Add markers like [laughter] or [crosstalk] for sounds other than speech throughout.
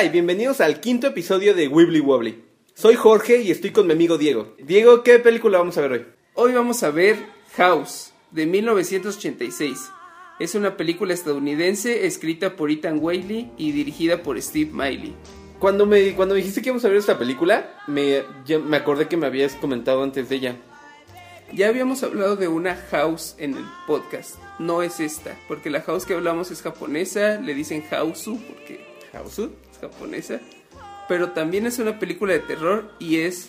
Hola y bienvenidos al quinto episodio de Wibbly Wobbly. Soy Jorge y estoy con mi amigo Diego. Diego, ¿qué película vamos a ver hoy? Hoy vamos a ver House, de 1986. Es una película estadounidense escrita por Ethan Whaley y dirigida por Steve Miley. Cuando me, cuando me dijiste que íbamos a ver esta película, me, me acordé que me habías comentado antes de ella. Ya habíamos hablado de una house en el podcast, no es esta, porque la house que hablamos es japonesa, le dicen hausu porque ¿House? es japonesa, pero también es una película de terror y es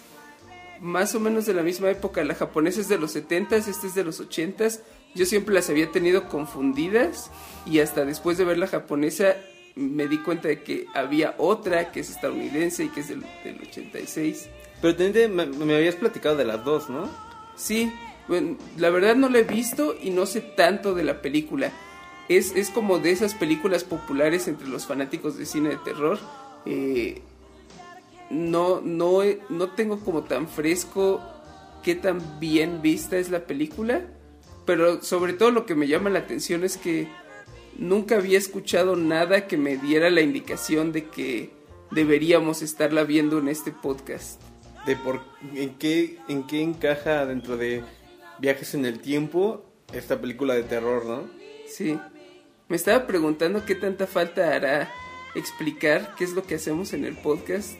más o menos de la misma época, la japonesa es de los 70s, esta es de los 80s, yo siempre las había tenido confundidas y hasta después de ver la japonesa me di cuenta de que había otra que es estadounidense y que es del, del 86. Pero te- me, me habías platicado de las dos, ¿no? Sí, bueno, la verdad no la he visto y no sé tanto de la película. Es, es como de esas películas populares entre los fanáticos de cine de terror. Eh, no, no, no tengo como tan fresco qué tan bien vista es la película. Pero sobre todo lo que me llama la atención es que nunca había escuchado nada que me diera la indicación de que deberíamos estarla viendo en este podcast. De por en qué en qué encaja dentro de viajes en el tiempo esta película de terror, ¿no? Sí. Me estaba preguntando qué tanta falta hará explicar qué es lo que hacemos en el podcast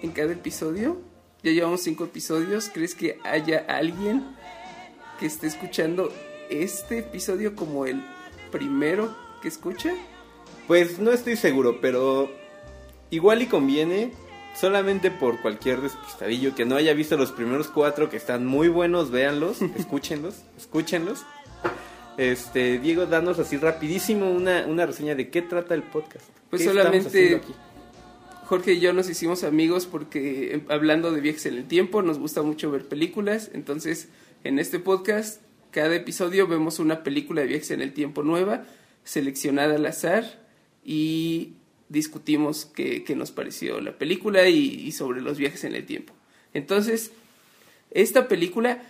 en cada episodio. Ya llevamos cinco episodios. ¿Crees que haya alguien que esté escuchando este episodio como el primero que escucha? Pues no estoy seguro, pero igual y conviene solamente por cualquier despistadillo que no haya visto los primeros cuatro que están muy buenos, véanlos, [laughs] escúchenlos, escúchenlos. Este, Diego, danos así rapidísimo una, una reseña de qué trata el podcast. Pues ¿Qué estamos solamente aquí? Jorge y yo nos hicimos amigos porque eh, hablando de viajes en el tiempo nos gusta mucho ver películas. Entonces, en este podcast, cada episodio vemos una película de viajes en el tiempo nueva, seleccionada al azar, y discutimos qué, qué nos pareció la película y, y sobre los viajes en el tiempo. Entonces, esta película,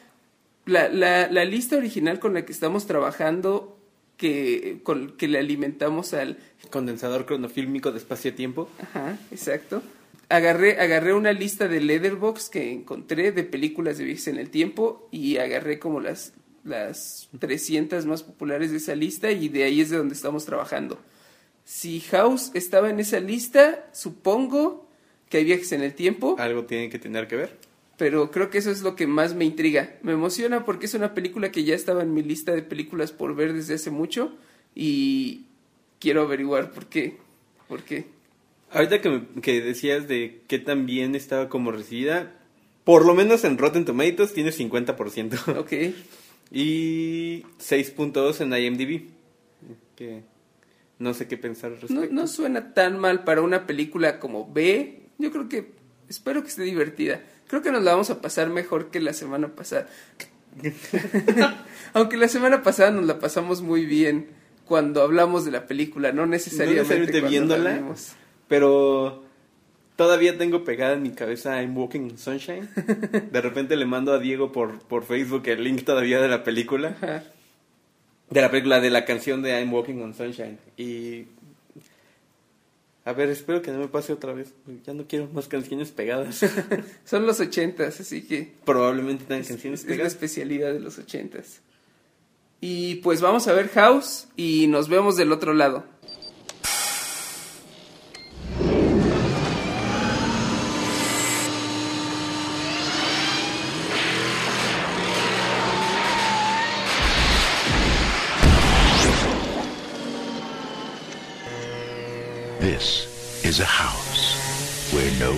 la, la, la lista original con la que estamos trabajando, que, con, que le alimentamos al Condensador cronofílmico de espacio-tiempo. Ajá, exacto. Agarré, agarré una lista de Letterbox que encontré de películas de viajes en el tiempo y agarré como las, las 300 más populares de esa lista y de ahí es de donde estamos trabajando. Si House estaba en esa lista, supongo que hay viajes en el tiempo, Algo tiene que tener que ver. Pero creo que eso es lo que más me intriga. Me emociona porque es una película que ya estaba en mi lista de películas por ver desde hace mucho y quiero averiguar por qué. ¿Por qué? Ahorita que, me- que decías de qué tan bien estaba como recibida, por lo menos en Rotten Tomatoes tiene 50%. [laughs] Ok. [laughs] Y 6.2 en IMDb. Que no sé qué pensar al respecto. No, no suena tan mal para una película como B. Yo creo que espero que esté divertida. Creo que nos la vamos a pasar mejor que la semana pasada. [laughs] Aunque la semana pasada nos la pasamos muy bien cuando hablamos de la película, no necesariamente, viéndola. Pero todavía tengo pegada en mi cabeza I'm Walking in Sunshine. De repente le mando a Diego por, por Facebook el link todavía de la película. Ajá. De la película, de la canción de I'm Walking on Sunshine. Y... A ver, espero que no me pase otra vez. Ya no quiero más canciones pegadas. [laughs] Son los ochentas, así que Probablemente tengan es, canciones es la pegadas. especialidad de los ochentas. Y pues vamos a ver House y nos vemos del otro lado.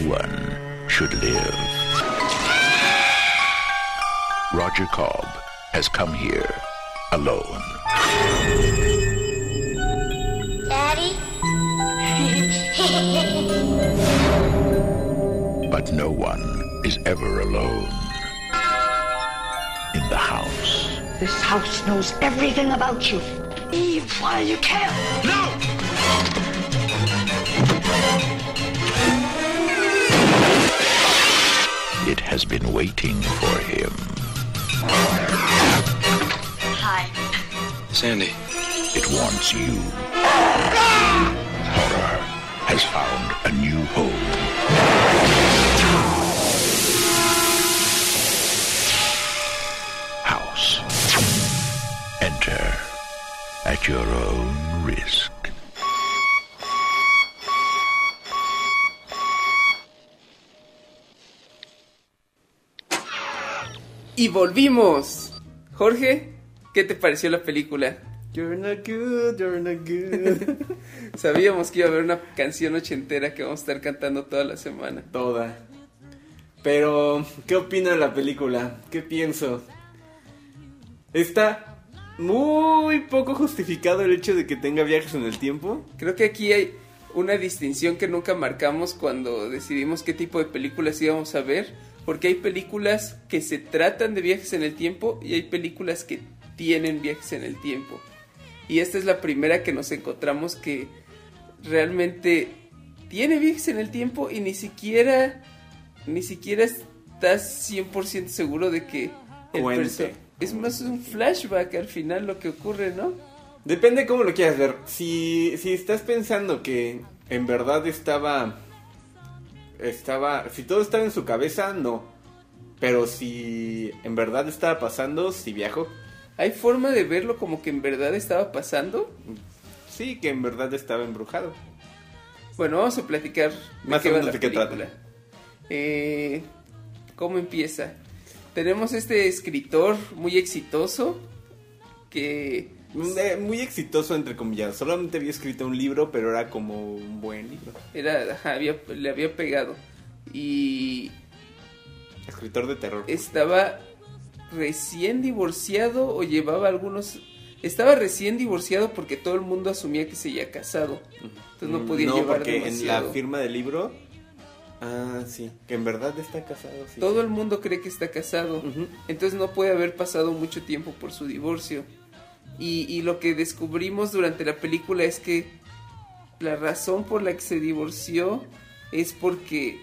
Where one should live. Roger Cobb has come here alone. Daddy? [laughs] But no one is ever alone in the house. This house knows everything about you. Leave while you can. It has been waiting for him. Hi. Sandy. It wants you. Horror, has found a new home. House. Enter at your own risk. Y volvimos. Jorge, ¿qué te pareció la película? You're not good, you're not good. [laughs] Sabíamos que iba a haber una canción ochentera que vamos a estar cantando toda la semana. Toda. Pero, ¿qué opino de la película? ¿Qué pienso? Está muy poco justificado el hecho de que tenga viajes en el tiempo. Creo que aquí hay una distinción que nunca marcamos cuando decidimos qué tipo de películas íbamos a ver, porque hay películas que se tratan de viajes en el tiempo y hay películas que tienen viajes en el tiempo. Y esta es la primera que nos encontramos que realmente tiene viajes en el tiempo y ni siquiera ni siquiera estás 100% seguro de que el es más un flashback al final lo que ocurre, ¿no? Depende cómo lo quieras ver. Si, si estás pensando que en verdad estaba. Estaba. Si todo estaba en su cabeza, no. Pero si en verdad estaba pasando, si viajó. ¿Hay forma de verlo como que en verdad estaba pasando? Sí, que en verdad estaba embrujado. Bueno, vamos a platicar de Más qué o va menos la de qué trata. Eh, ¿Cómo empieza? Tenemos este escritor muy exitoso que Muy exitoso, entre comillas. Solamente había escrito un libro, pero era como un buen libro. era, había- le había pegado y Escritor de terror. estaba recién divorciado o llevaba algunos... Estaba recién divorciado porque todo el mundo asumía que se había casado. Entonces no podía Mm, no, llevar porque en demasiado. la firma del libro. Ah, sí. Que en verdad está casado. sí, Todo sí. el mundo cree que está casado. Ujú. Entonces no puede haber pasado mucho tiempo por su divorcio. Y, y lo que descubrimos durante la película es que la razón por la que se divorció es porque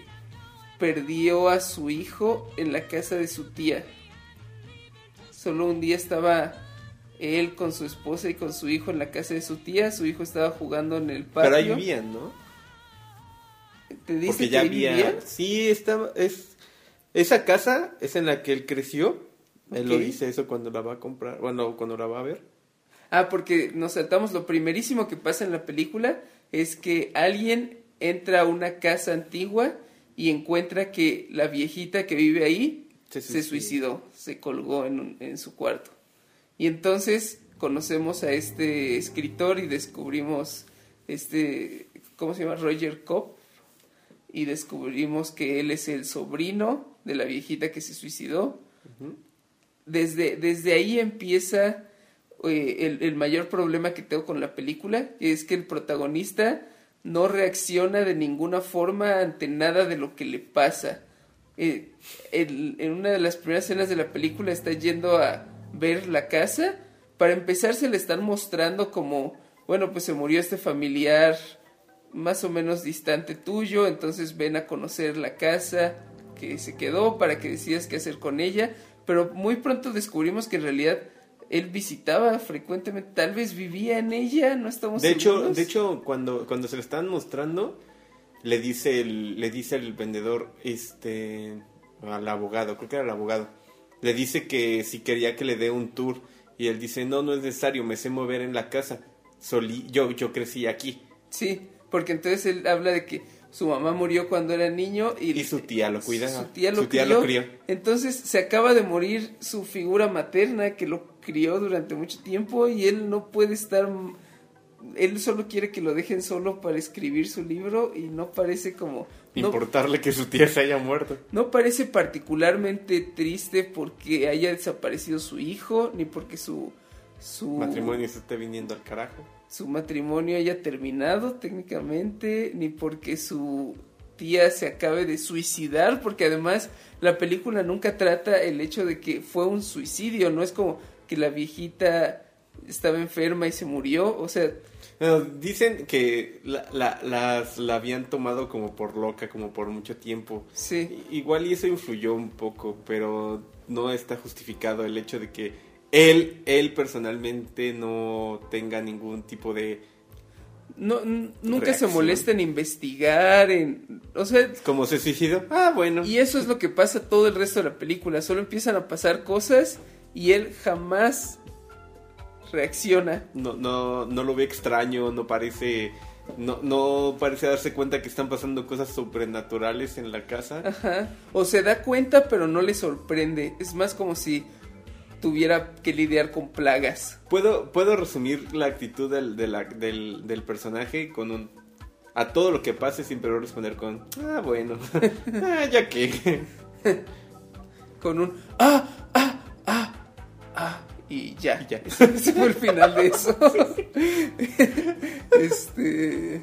perdió a su hijo en la casa de su tía. Solo un día estaba él con su esposa y con su hijo en la casa de su tía. Su hijo estaba jugando en el patio. Pero ahí vivían, ¿no? ¿Te dice Porque que ya había. vivían? Sí, estaba. Es, esa casa es en la que él creció. Él lo dice eso cuando la va a comprar. Bueno, cuando la va a ver. Ah, porque nos saltamos lo primerísimo que pasa en la película es que alguien entra a una casa antigua y encuentra que la viejita que vive ahí Se se, suicidó. se colgó en, un- en su cuarto. Y entonces conocemos a este escritor y descubrimos este, ¿cómo se llama? Roger Cobb. Y descubrimos que él es el sobrino de la viejita que se suicidó. Desde, desde ahí empieza eh, el, mayor problema que tengo con la película, es que el protagonista no reacciona de ninguna forma ante nada de lo que le pasa. Eh, en una de las primeras escenas de la película está yendo a ver la casa. Para empezar se le están mostrando como, bueno, pues se murió este familiar más o menos distante tuyo, entonces ven a conocer la casa que se quedó para que decidas qué hacer con ella, pero muy pronto descubrimos que en realidad él visitaba frecuentemente, tal vez vivía en ella, no estamos De hecho, seguros. de hecho cuando, cuando se lo están mostrando, le dice el, le dice el vendedor, este, al abogado, creo que era el abogado, le dice que si quería que le dé un tour y él dice, no, no es necesario, me sé mover en la casa, Solí, yo, yo crecí aquí Sí, porque entonces él habla de que su mamá murió cuando era niño y, y su tía lo cuidaba, Su tía lo, Su tía crió. lo crió. Entonces se acaba de morir su figura materna que lo crió durante mucho tiempo y él no puede estar. Él solo quiere que lo dejen solo para escribir su libro y no parece como. No, importarle que su tía se haya muerto. no parece particularmente triste porque haya desaparecido su hijo ni porque su. Su Matrimonio se está viniendo al carajo. Su matrimonio haya terminado técnicamente, ni porque su tía se acabe de suicidar, porque además la película nunca trata el hecho de que fue un suicidio, no es como que la viejita estaba enferma y se murió, o sea, dicen que la, la, las, la habían tomado como por loca, como por mucho tiempo. sí, Igual y eso influyó un poco, pero no está justificado el hecho de que él, él personalmente no tenga ningún tipo de no, nunca se molesta en investigar, en, o sea, Como se suicidó. Ah, bueno. y eso es lo que pasa todo el resto de la película, solo empiezan a pasar cosas y él jamás reacciona. No, no, no lo ve extraño, no parece. No, no parece darse cuenta que están pasando cosas sobrenaturales en la casa. Ajá. O se da cuenta, pero no le sorprende. Es más como si tuviera que lidiar con plagas. Puedo, puedo resumir la actitud del, de la- del, del personaje con un. A todo lo que pase, siempre responder con. Ah, bueno. [laughs] ah, ya que. [laughs] Con un ah, ah, ah, ah. Y ya. Y ya. [laughs] Ese fue el final de eso. este.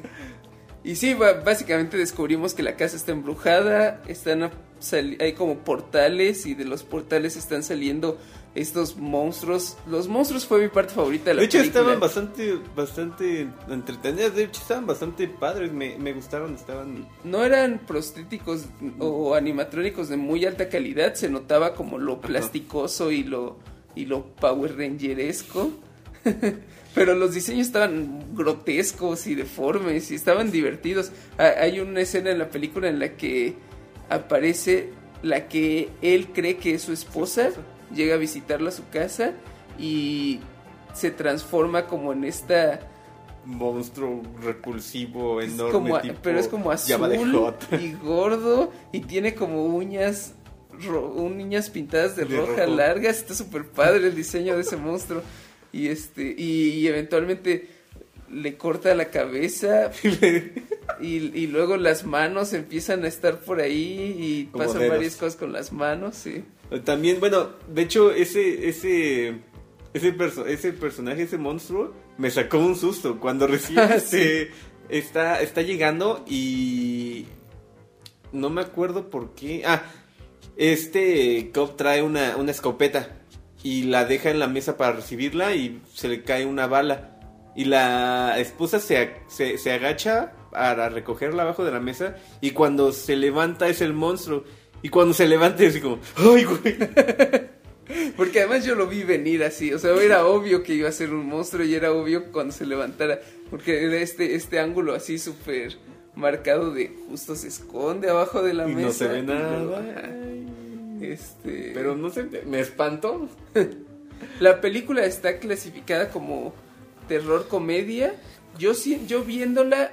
Y sí, básicamente descubrimos que la casa está embrujada. Están hay como portales y de los portales están saliendo estos monstruos. Los monstruos fue mi parte favorita de la De hecho, película. estaban bastante, bastante entretenidas. De hecho, estaban bastante padres. Me, me gustaron. Estaban. no eran prostéticos o animatrónicos de muy alta calidad, se notaba como lo plasticoso y lo y lo Power Rangeresco. [laughs] Pero los diseños estaban grotescos y deformes y estaban divertidos. Ha- Hay una escena en la película en la que aparece la que él cree que es su esposa, llega a visitarla a su casa y se transforma como en esta monstruo repulsivo, enorme. como, tipo pero es como azul y gordo y tiene como uñas ro- uñas pintadas de, De roja rojo. largas está súper padre el diseño de ese monstruo y este y, y eventualmente le corta la cabeza [laughs] y, y luego las manos empiezan a estar por ahí y Como pasan dedos. varias cosas con las manos sí También, bueno, de hecho, ese, ese, ese, perso- ese personaje, ese monstruo, me sacó un susto cuando recién [laughs] Ah, este, está, está llegando y no me acuerdo por qué. Ah, este cop trae una, una escopeta y la deja en la mesa para recibirla y se le cae una bala. Y la esposa se, se, se agacha para recogerla abajo de la mesa y cuando se levanta es el monstruo. Y cuando se levanta es así como, ¡ay, güey! [laughs] Porque además yo lo vi venir así, o sea, era obvio que iba a ser un monstruo y era obvio cuando se levantara, porque era este, este ángulo así súper marcado de justo se esconde abajo de la Y mesa. no se ve nada. Este, Pero no sé, me espantó. [laughs] la película está clasificada como terror comedia. Yo si- yo viéndola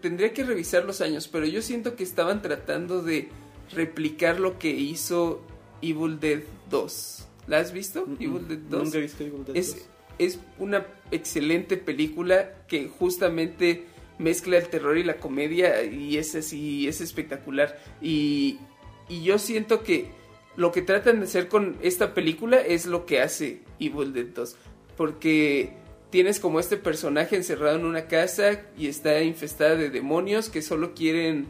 tendría que revisar los años, pero yo siento que estaban tratando de replicar lo que hizo Evil Dead 2. ¿La has visto? Evil Dead 2. Nunca he visto Evil Dead es, 2. es una excelente película que justamente mezcla el terror y la comedia y es así, es espectacular. Y, y yo siento que lo que tratan de hacer con esta película es lo que hace Evil Dead 2. Porque tienes como este personaje encerrado en una casa y está infestada de demonios que solo quieren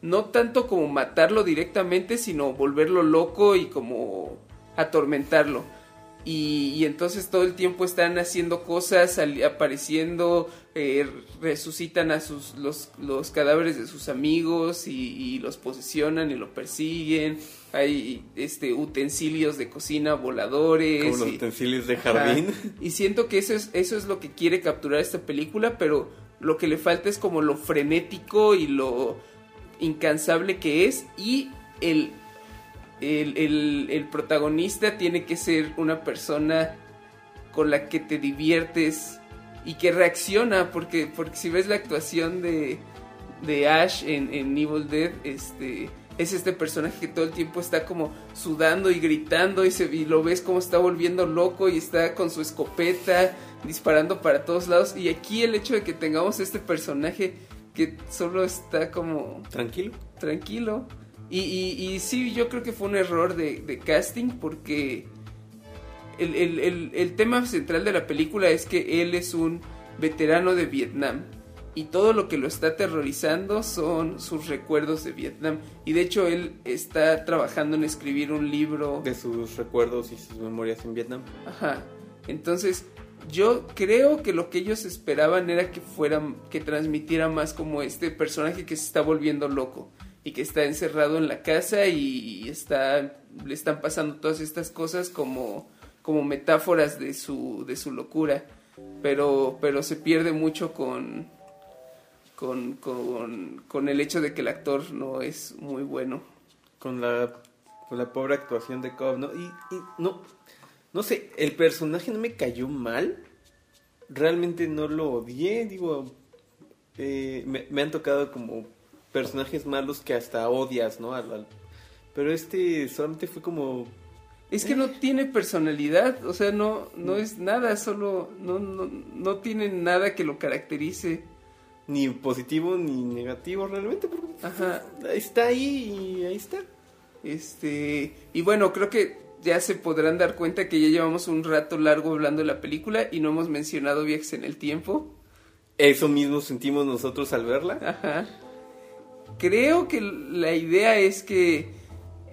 no tanto como matarlo directamente, sino volverlo loco y como atormentarlo. Y, y entonces todo el tiempo están haciendo cosas, apareciendo, eh, resucitan a sus los, los cadáveres de sus amigos y, y los posesionan y lo persiguen. Hay este utensilios de cocina voladores. Como los y- utensilios de Ajá. jardín. Y siento que eso es, eso es lo que quiere capturar esta película, pero lo que le falta es como lo frenético y lo incansable que es. Y el, el, el- el protagonista tiene que ser una persona con la que te diviertes y que reacciona, porque, porque si ves la actuación de, de Ash en, en Evil Dead, este es este personaje que todo el tiempo está como sudando y gritando y, se, y lo ves como está volviendo loco y está con su escopeta disparando para todos lados y aquí el hecho de que tengamos este personaje que solo está como Tranquilo. tranquilo. Y, y, y sí, yo creo que fue un error de, de casting porque el, el- el- el tema central de la película es que él es un veterano de Vietnam y todo lo que lo está aterrorizando son sus recuerdos de Vietnam. Y de hecho él está trabajando en escribir un libro De sus recuerdos y sus memorias en Vietnam. Ajá. Entonces, yo creo que lo que ellos esperaban era que fuera, que transmitiera más como este personaje que se está volviendo loco y que está encerrado en la casa y está, le están pasando todas estas cosas como, como metáforas de su, de su locura. Pero, pero se pierde mucho con, con, con, con el hecho de que el actor no es muy bueno. Con la, con la pobre actuación de Cobb, ¿no? Y, no, no sé, el personaje no me cayó mal. Realmente no lo odié, digo, eh, me han tocado como personajes malos que hasta odias, ¿no? Al- al- pero este solamente fue como... Es que no tiene personalidad, o sea, no, no es nada, solo no, no, no tiene nada que lo caracterice. Ni positivo ni negativo realmente, porque Ajá. está ahí y ahí está. Este, y bueno, creo que ya se podrán dar cuenta que ya llevamos un rato largo hablando de la película y no hemos mencionado viajes en el tiempo. Eso mismo sentimos nosotros al verla. Ajá. Creo que la idea es que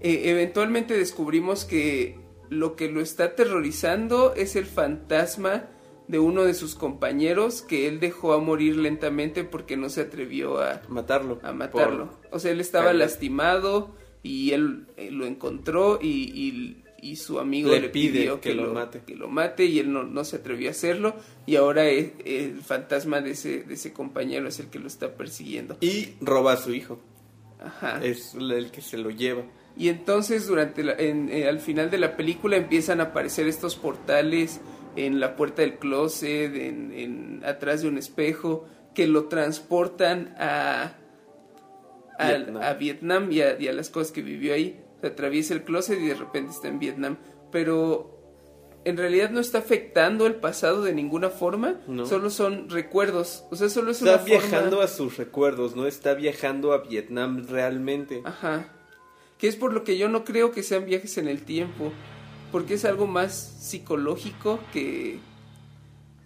eh, eventualmente descubrimos que lo que lo está aterrorizando es el fantasma de uno de sus compañeros que él dejó a morir lentamente porque no se atrevió a, Matarlo. a matarlo. O sea, él estaba lastimado y él eh, lo encontró y, y- y su amigo Le le, pide pidió que lo mate. que lo mate y él no, no se atrevió a hacerlo y ahora es- el fantasma de ese, de ese compañero es el que lo está persiguiendo. Y roba a su hijo. Ajá. Es el que se lo lleva. Y entonces durante la- en- eh, al final de la película empiezan a aparecer estos portales en la puerta del closet, en, en- atrás de un espejo, que lo transportan a, a Vietnam. a Vietnam y a, y a las cosas que vivió ahí. Se atraviesa el closet y de repente está en Vietnam. Pero en realidad no está afectando el pasado de ninguna forma, No. solo son recuerdos. O sea, solo es Está una viajando forma... a sus recuerdos, no está viajando a Vietnam realmente. Ajá. Que es por lo que yo no creo que sean viajes en el tiempo. Porque es algo más psicológico que...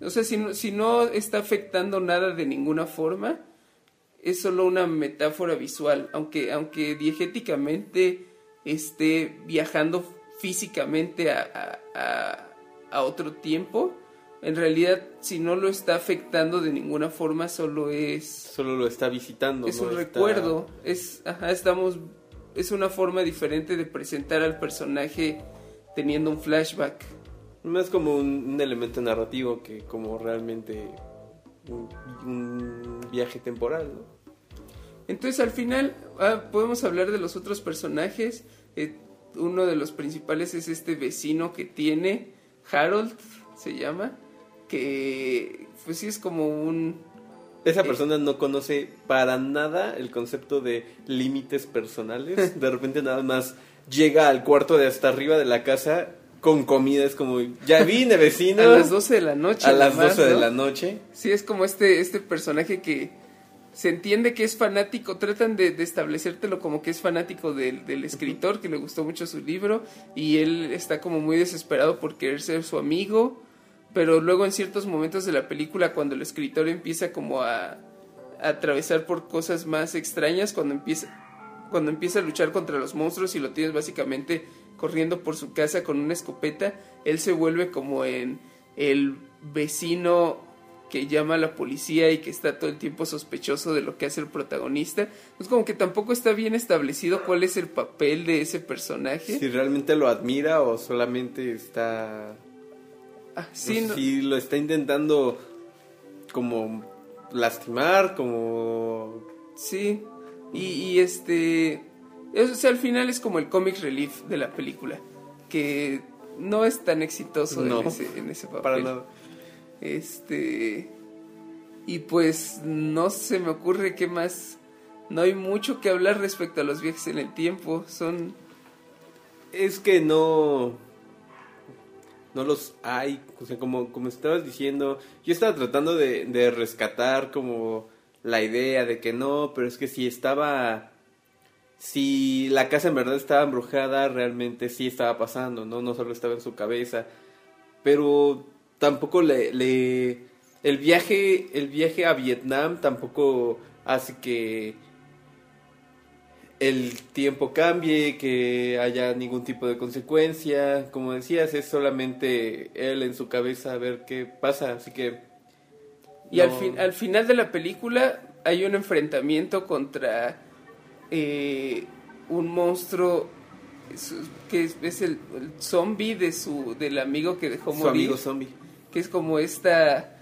O sea, si no, si no está afectando nada de ninguna forma, es solo una metáfora visual. Aunque, aunque diegéticamente esté viajando físicamente a, a- otro tiempo, en realidad si no lo está afectando de ninguna forma, solo es Solo lo está visitando. es no un está- recuerdo, es, ajá, estamos, es una forma diferente de presentar al personaje teniendo un flashback. Más como un, un elemento narrativo que como realmente un, un viaje temporal, ¿no? Entonces al final ah, podemos hablar de los otros personajes. Eh, uno de los principales es este vecino que tiene, Harold se llama, que pues sí es como un... Esa Eh. persona no conoce para nada el concepto de límites personales. [laughs] De repente nada más llega al cuarto de hasta arriba de la casa con comida. Es como, ya vine [laughs] vecino. A las 12 de la noche. A las además, 12 de la noche. Sí, es como este, este personaje que se entiende que es fanático, tratan de, de establecértelo como que es fanático del, del escritor, que le gustó mucho su libro, y él está como muy desesperado por querer ser su amigo, pero luego en ciertos momentos de la película, cuando el escritor empieza como a, a atravesar por cosas más extrañas, cuando empieza, cuando empieza a luchar contra los monstruos y lo tienes básicamente corriendo por su casa con una escopeta, él se vuelve como en el vecino que llama a la policía y que está todo el tiempo sospechoso de lo que hace el protagonista. Es como que tampoco está bien establecido cuál es el papel de ese personaje. Si realmente lo admira o solamente está... Ah, sí, no- Si lo está intentando como lastimar, como... sí. Y, y este... O sea, al final es como el comic relief de la película. Que no es tan exitoso No, en, ese, en ese papel. Para nada. Este. Y pues no se me ocurre qué más. No hay mucho que hablar respecto a los viajes en el tiempo. Son. Es que no. No los hay. O sea, como, como estabas diciendo. Yo estaba tratando de, de rescatar como la idea de que no, pero es que si estaba. Si la casa en verdad estaba embrujada, realmente sí estaba pasando, ¿no? No solo estaba en su cabeza. Pero tampoco le. le el viaje. El viaje a Vietnam tampoco hace que el tiempo cambie, que haya ningún tipo de consecuencia. Como decías, es solamente él en su cabeza a ver qué pasa. Así que. Y al, fin, al final de la película hay un enfrentamiento contra eh, un monstruo que es, es el, el zombie de su del amigo que dejó su morir. amigo zombie. Que es como esta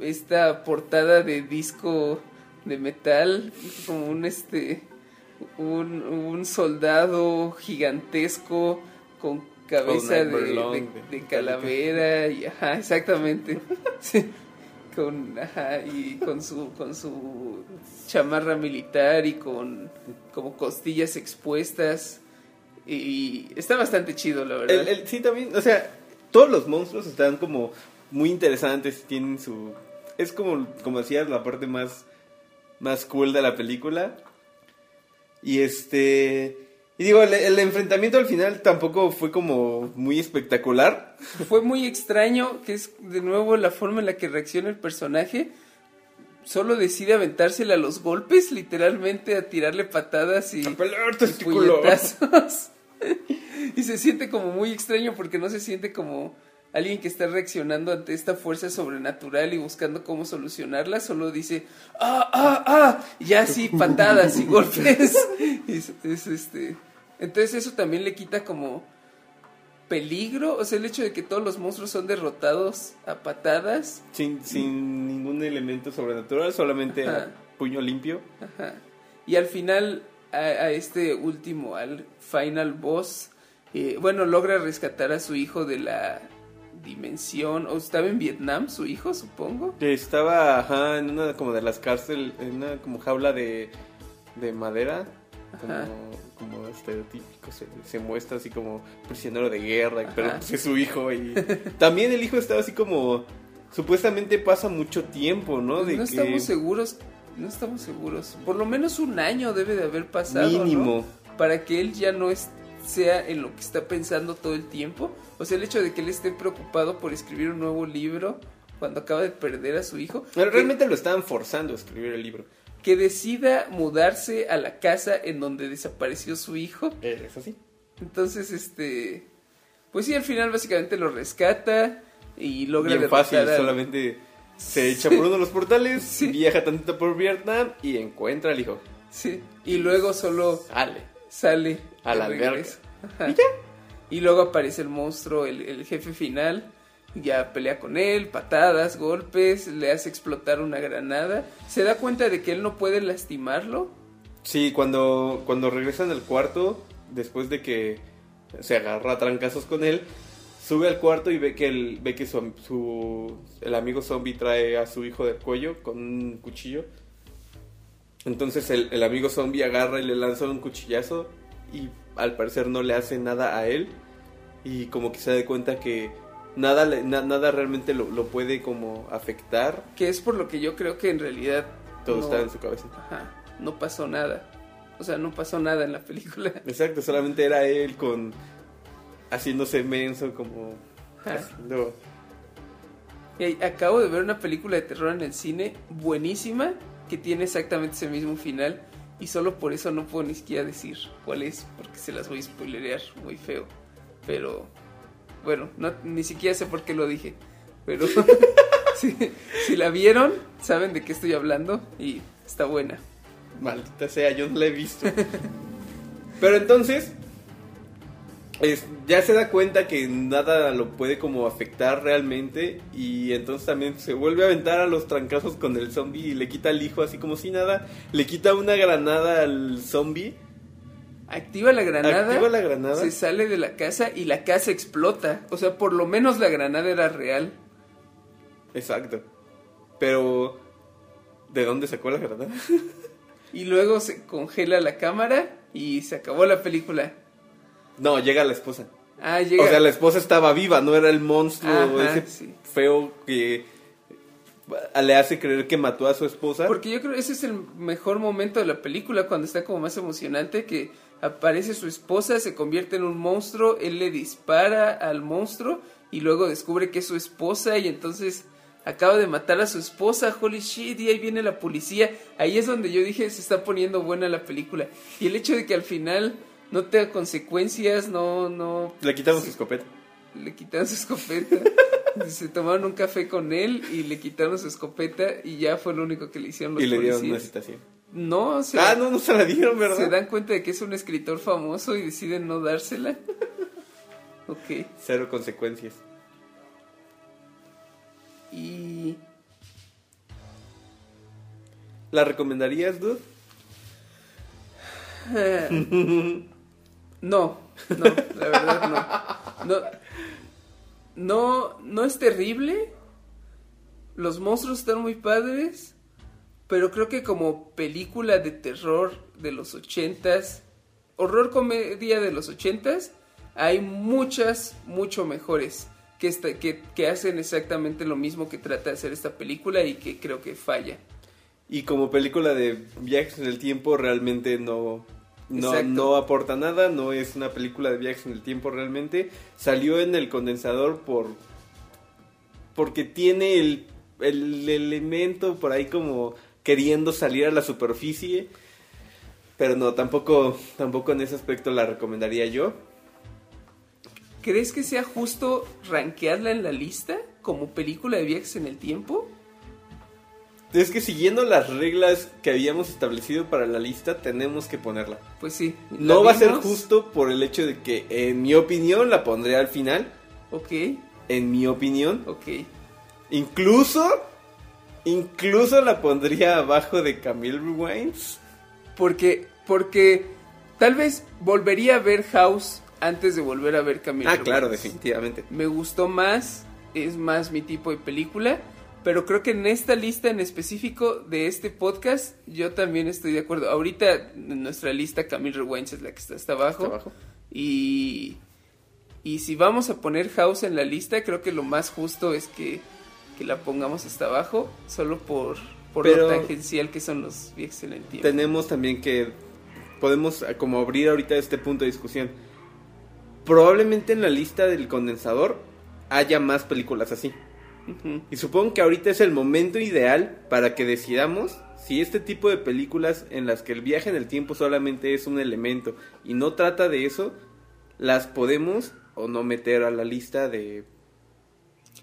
esta portada de disco de metal, como un este un, un soldado gigantesco con cabeza de, calavera y ajá, exactamente. [laughs] Sí, con ajá, y con su con su chamarra militar y con como costillas expuestas y está bastante chido, la verdad. El- el- sí, también, o sea, todos los monstruos están como muy interesantes, tienen su... Es como, como decías, la parte más, más cool de la película. Y este... Y digo, el, el enfrentamiento al final tampoco fue como muy espectacular. Fue muy extraño, que es de nuevo la forma en la que reacciona el personaje. Solo decide aventársela a los golpes, literalmente a tirarle patadas y, A pelear, y [laughs] y se siente como muy extraño porque no se siente como alguien que está reaccionando ante esta fuerza sobrenatural y buscando cómo solucionarla. Solo dice, ah, ah, ah, y ya sí, [laughs] patadas y golpes. Y [laughs] es- es este. Entonces eso también le quita como peligro, o sea, el hecho de que todos los monstruos son derrotados a patadas. Sin, sin ningún elemento sobrenatural, solamente a puño limpio. Ajá. Y al final, a, a este último, al final boss, eh, bueno, logra rescatar a su hijo de la dimensión, o estaba en Vietnam, su hijo, supongo. Que estaba ajá, en una como de las cárceles, en una como jaula de, de madera. Como, Ajá. como estereotípico, se, se muestra así como prisionero de guerra, pero pues es su hijo. Y también el hijo estaba así como. Supuestamente pasa mucho tiempo, ¿no? Pues de no que estamos seguros, no estamos seguros. Por lo menos un año debe de haber pasado. ¿no? mínimo. para que él ya no es- sea en lo que está pensando todo el tiempo. O sea, el hecho de que él esté preocupado por escribir un nuevo libro cuando acaba de perder a su hijo. Pero que- realmente lo estaban forzando a escribir el libro. Que, decida mudarse a la casa en donde desapareció su hijo. Es así. Entonces, este... Pues sí, al final básicamente lo rescata y logra Bien fácil, al- solamente se echa por uno de los portales, [laughs] Sí. viaja tantito por Vietnam y encuentra al hijo. Sí, y luego solo Sale. sale A la alberca. regreso. Ajá. Y luego aparece el monstruo, el, el jefe final. Ya pelea con él, patadas, golpes, le hace explotar una granada. Se da cuenta de que él no puede lastimarlo. Sí, cuando, cuando regresan al cuarto, después de que se agarra a trancazos con él, sube al cuarto y ve que el, ve que su, su- el amigo zombie trae a su hijo del cuello con un cuchillo. Entonces el, el amigo zombie agarra y le lanza un cuchillazo y al parecer no le hace nada a él. Y como que se da cuenta que nada, na- nada realmente lo, lo puede como afectar. Que es por lo que yo creo que en realidad Todo no, está en su cabeza. ajá, no pasó nada. O sea, no pasó nada en la película. [laughs] Exacto, solamente era él con haciéndose menso como Ajá. haciendo acabo de ver una película de terror en el cine buenísima que tiene exactamente ese mismo final y solo por eso no puedo ni siquiera decir cuál es porque se las voy a spoilerear muy feo. Pero bueno, no, ni siquiera sé por qué lo dije. Pero [laughs] si, si la vieron, saben de qué estoy hablando y está buena. maldita sea, yo no la he visto. [laughs] Pero entonces es- ya se da cuenta que nada lo puede como afectar realmente y entonces también se vuelve a aventar a los trancazos con el zombie y le quita al hijo así como si nada, le quita una granada al zombie. Activa la granada, Activa la granada. se sale de la casa y la casa explota. O sea, por lo menos la granada era real. Exacto. Pero ¿de dónde sacó la granada? [laughs] Y luego se congela la cámara y se acabó la película. No, llega la esposa. Ah, llega. O sea, la esposa estaba viva, no era el monstruo Ajá, ese sí. feo que le hace creer que mató a su esposa. Porque yo creo que ese es el mejor momento de la película, cuando está como más emocionante, que aparece su esposa, se convierte en un monstruo, él le dispara al monstruo y luego descubre que es su esposa y entonces acaba de matar a su esposa, holy shit, y ahí viene la policía. Ahí es donde yo dije, se está poniendo buena la película. Y el hecho de que al final no tenga consecuencias, no, no... Le quitamos su escopeta. le quitaron su escopeta. [laughs] se tomaron un café con él y le quitaron su escopeta y ya fue lo único que le hicieron los Y le dieron una citación. No, se, Ah, no, no se la dieron, ¿verdad? se dan cuenta de que es un escritor famoso y deciden no dársela. [laughs] ok. Cero consecuencias. Y ¿La recomendarías, dude? [laughs] No, no, la verdad no. No, no, no es terrible. Los monstruos están muy padres. Pero creo que como película de terror de los ochentas, horror comedia de los ochentas, hay muchas, mucho mejores. Que, esta- que, que hacen exactamente lo mismo que trata de hacer esta película y que creo que falla. Y como película de viajes en el tiempo realmente no, no, Exacto. no aporta nada, no es una película de viajes en el tiempo realmente. Salió en el condensador por porque tiene el, el elemento por ahí como queriendo salir a la superficie. Pero no, tampoco, tampoco en ese aspecto la recomendaría yo. ¿Crees que sea justo rankearla en la lista como película de viajes en el tiempo? Es que siguiendo las reglas que habíamos establecido para la lista, tenemos que ponerla. Pues sí. No ¿la va a ser justo por el hecho de que, en mi opinión, la pondré al final. Ok, En mi opinión. ok. Incluso, incluso la pondría abajo de Camille Rewinds. Porque, porque tal vez volvería a ver House antes de volver a ver Camille. Ah, claro, definitivamente. Me gustó más, es más mi tipo de película. Pero creo que en esta lista en específico de este podcast, yo también estoy de acuerdo. Ahorita en nuestra lista Camille Rewinds es la que está hasta abajo. Y, y si vamos a poner House en la lista, creo que lo más justo es que, que la pongamos hasta abajo, solo por, por Pero- lo tangencial que son los viajes en el tiempo. Tenemos también que, podemos eh, como abrir ahorita este punto de discusión. Probablemente en la lista del condensador haya más películas así. Y supongo que ahorita es el momento ideal para que decidamos si este tipo de películas en las que el viaje en el tiempo solamente es un elemento y no trata de eso, las podemos o no meter a la lista de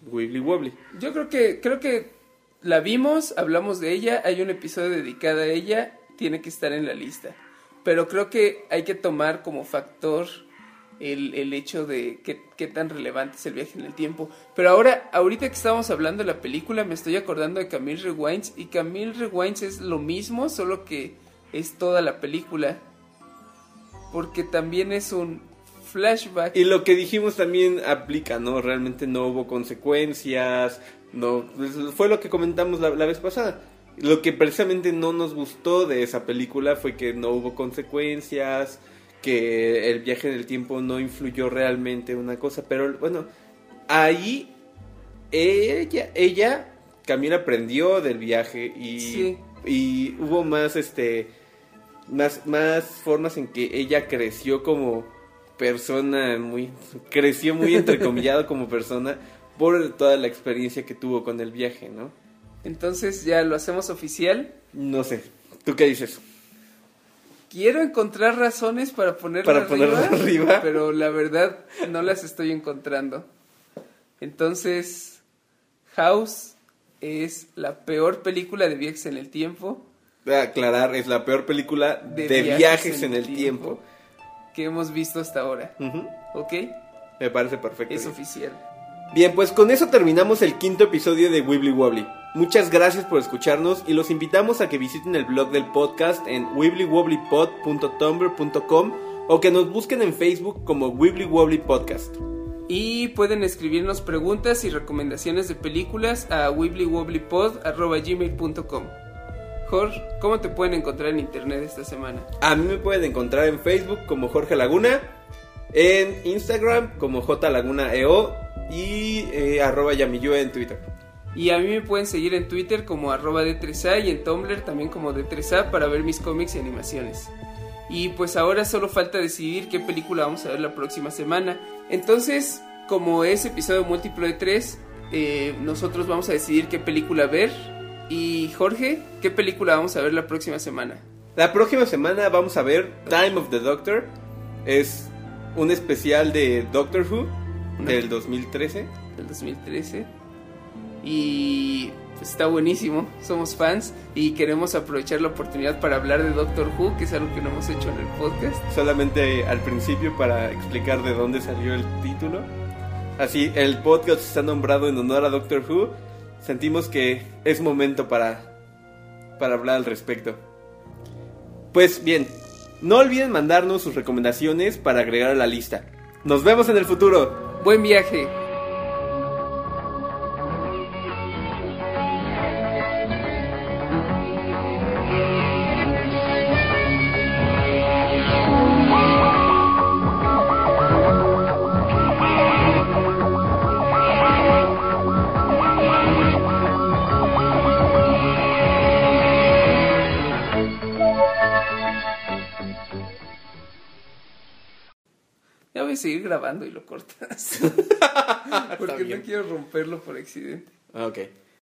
Wibbly Wobbly. Yo creo que, creo que la vimos, hablamos de ella, hay un episodio dedicado a ella, tiene que estar en la lista. Pero creo que hay que tomar como factor el, el hecho de qué, qué tan relevante es el viaje en el tiempo. Pero ahora, ahorita que estamos hablando de la película, me estoy acordando de Camille Rewinds. Y Camille Rewinds es lo mismo, solo que es toda la película. Porque también es un flashback. Y lo que dijimos también aplica, ¿no? Realmente no hubo consecuencias, no pues, fue lo que comentamos la, la vez pasada. Lo que precisamente no nos gustó de esa película fue que no hubo consecuencias, que el viaje en el tiempo no influyó realmente en una cosa, pero bueno, ahí ella, ella, Camila aprendió del viaje y, Sí. y hubo más, este, más, más formas en que ella creció como persona, muy, creció muy entrecomillado como persona por toda la experiencia que tuvo con el viaje, ¿no? Entonces ya lo hacemos oficial. No sé, ¿tú qué dices? Quiero encontrar razones para ponerla Para [laughs] arriba. pero la verdad no las estoy encontrando. Entonces, House es la peor película de viajes en el tiempo Voy a aclarar, es la peor película de, De viajes, en el tiempo. que hemos visto hasta ahora. Ujú, ¿Ok? Me parece perfecto. Es oficial. Bien, pues con eso terminamos el quinto episodio de Wibbly Wobbly. Muchas gracias por escucharnos y los invitamos a que visiten el blog del podcast en wibblywobblypod.tumblr.com o que nos busquen en Facebook como Wibbly Wobbly Podcast. Y pueden escribirnos preguntas y recomendaciones de películas a wibblywobblypod.gmail.com Jorge, ¿cómo te pueden encontrar en internet esta semana? A mí me pueden encontrar en Facebook como Jorge Laguna, en Instagram como JLagunaEO y eh, arroba Yamiyue en Twitter. Y a mí me pueden seguir en Twitter como arroba D3A y en Tumblr también como D3A para ver mis cómics y animaciones. Y pues ahora solo falta decidir qué película vamos a ver la próxima semana. Entonces, como es episodio múltiplo de 3, nosotros vamos a decidir qué película ver. Y Jorge, ¿qué película vamos a ver la próxima semana? La próxima semana vamos a ver Time of the Doctor. Es un especial de Doctor Who del 2013. Del 2013 y está buenísimo, somos fans y queremos aprovechar la oportunidad para hablar de Doctor Who, que es algo que no hemos hecho en el podcast. Solamente al principio para explicar de dónde salió el título. Así, el podcast está nombrado en honor a Doctor Who. Sentimos que es momento para, para hablar al respecto. Pues bien, no olviden mandarnos sus recomendaciones para agregar a la lista. Nos vemos en el futuro. Buen viaje. grabando y lo cortas. [laughs] Porque no quiero romperlo por accidente. Ah, ok.